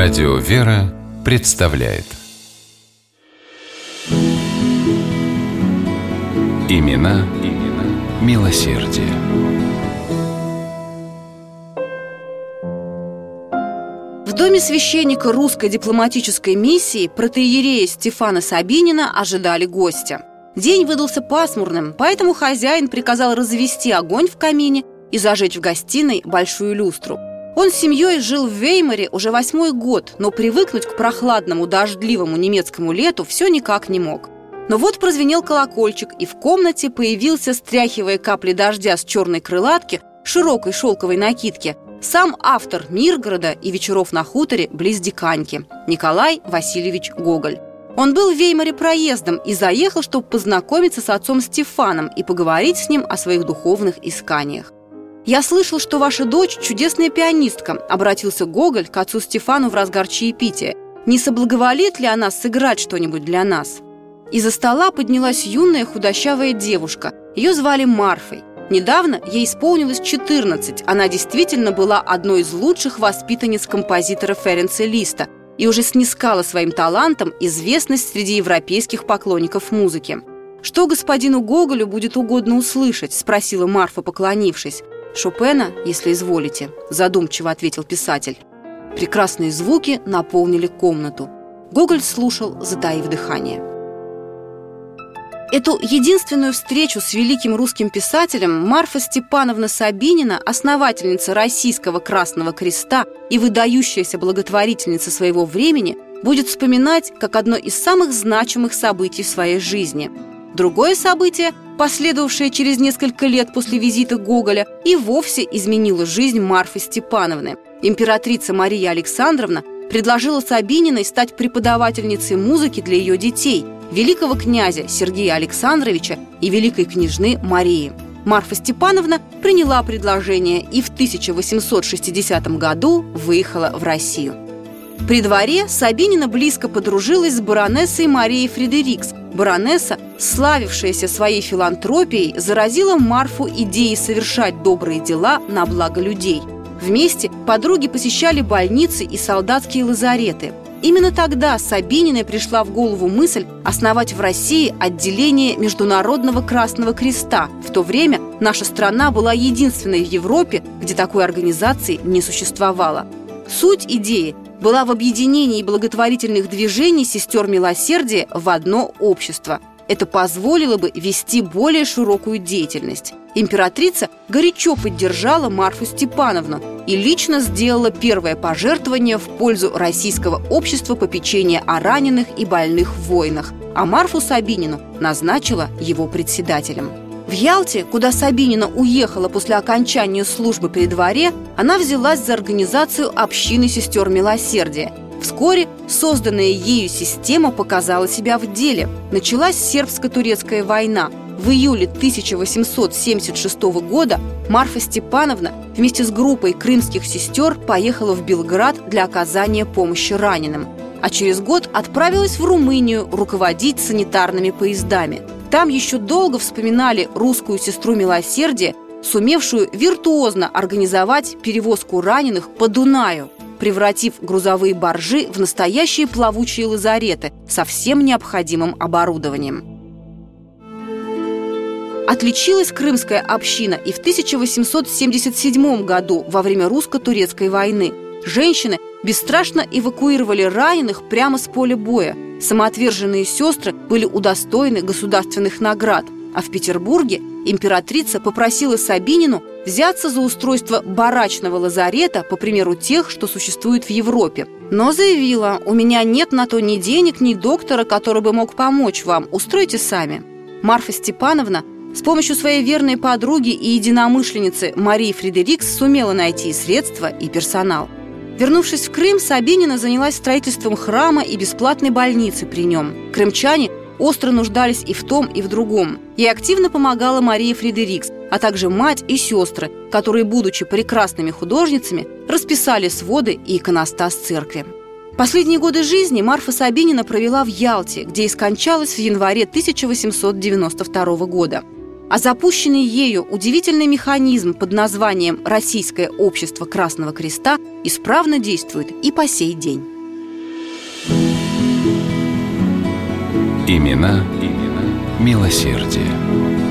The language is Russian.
Радио «Вера» представляет Имена, имена милосердие. В доме священника русской дипломатической миссии протеерея Стефана Сабинина ожидали гостя. День выдался пасмурным, поэтому хозяин приказал развести огонь в камине и зажечь в гостиной большую люстру – он с семьей жил в Веймаре уже восьмой год, но привыкнуть к прохладному, дождливому немецкому лету все никак не мог. Но вот прозвенел колокольчик, и в комнате появился, стряхивая капли дождя с черной крылатки, широкой шелковой накидки, сам автор Миргорода и вечеров на хуторе близ Диканьки Николай Васильевич Гоголь. Он был в Веймаре проездом и заехал, чтобы познакомиться с отцом Стефаном и поговорить с ним о своих духовных исканиях. «Я слышал, что ваша дочь – чудесная пианистка», – обратился Гоголь к отцу Стефану в разгар чаепития. «Не соблаговолит ли она сыграть что-нибудь для нас?» Из-за стола поднялась юная худощавая девушка. Ее звали Марфой. Недавно ей исполнилось 14. Она действительно была одной из лучших воспитанниц композитора Ференца Листа и уже снискала своим талантом известность среди европейских поклонников музыки. «Что господину Гоголю будет угодно услышать?» – спросила Марфа, поклонившись. «Шопена, если изволите», – задумчиво ответил писатель. Прекрасные звуки наполнили комнату. Гоголь слушал, затаив дыхание. Эту единственную встречу с великим русским писателем Марфа Степановна Сабинина, основательница Российского Красного Креста и выдающаяся благотворительница своего времени, будет вспоминать как одно из самых значимых событий в своей жизни – Другое событие, последовавшее через несколько лет после визита Гоголя, и вовсе изменило жизнь Марфы Степановны. Императрица Мария Александровна предложила Сабининой стать преподавательницей музыки для ее детей, великого князя Сергея Александровича и великой княжны Марии. Марфа Степановна приняла предложение и в 1860 году выехала в Россию. При дворе Сабинина близко подружилась с баронессой Марией Фредерикс, Баронесса, славившаяся своей филантропией, заразила Марфу идеей совершать добрые дела на благо людей. Вместе подруги посещали больницы и солдатские лазареты. Именно тогда Сабининой пришла в голову мысль основать в России отделение Международного Красного Креста. В то время наша страна была единственной в Европе, где такой организации не существовало. Суть идеи была в объединении благотворительных движений сестер милосердия в одно общество. Это позволило бы вести более широкую деятельность. Императрица горячо поддержала Марфу Степановну и лично сделала первое пожертвование в пользу российского общества попечения о раненых и больных в войнах, а Марфу Сабинину назначила его председателем. В Ялте, куда Сабинина уехала после окончания службы при дворе, она взялась за организацию общины сестер милосердия. Вскоре созданная ею система показала себя в деле. Началась сербско-турецкая война. В июле 1876 года Марфа Степановна вместе с группой крымских сестер поехала в Белград для оказания помощи раненым. А через год отправилась в Румынию руководить санитарными поездами – там еще долго вспоминали русскую сестру милосердия, сумевшую виртуозно организовать перевозку раненых по Дунаю, превратив грузовые баржи в настоящие плавучие лазареты со всем необходимым оборудованием. Отличилась крымская община и в 1877 году во время русско-турецкой войны. Женщины бесстрашно эвакуировали раненых прямо с поля боя – Самоотверженные сестры были удостоены государственных наград, а в Петербурге императрица попросила Сабинину взяться за устройство барачного лазарета, по примеру тех, что существуют в Европе. Но заявила, у меня нет на то ни денег, ни доктора, который бы мог помочь вам, устройте сами. Марфа Степановна с помощью своей верной подруги и единомышленницы Марии Фредерикс сумела найти средства и персонал – Вернувшись в Крым, Сабинина занялась строительством храма и бесплатной больницы при нем. Крымчане остро нуждались и в том, и в другом. Ей активно помогала Мария Фредерикс, а также мать и сестры, которые, будучи прекрасными художницами, расписали своды и иконостас церкви. Последние годы жизни Марфа Сабинина провела в Ялте, где и скончалась в январе 1892 года. А запущенный ею удивительный механизм под названием «Российское общество Красного Креста» исправно действует и по сей день. Имена, имена милосердие.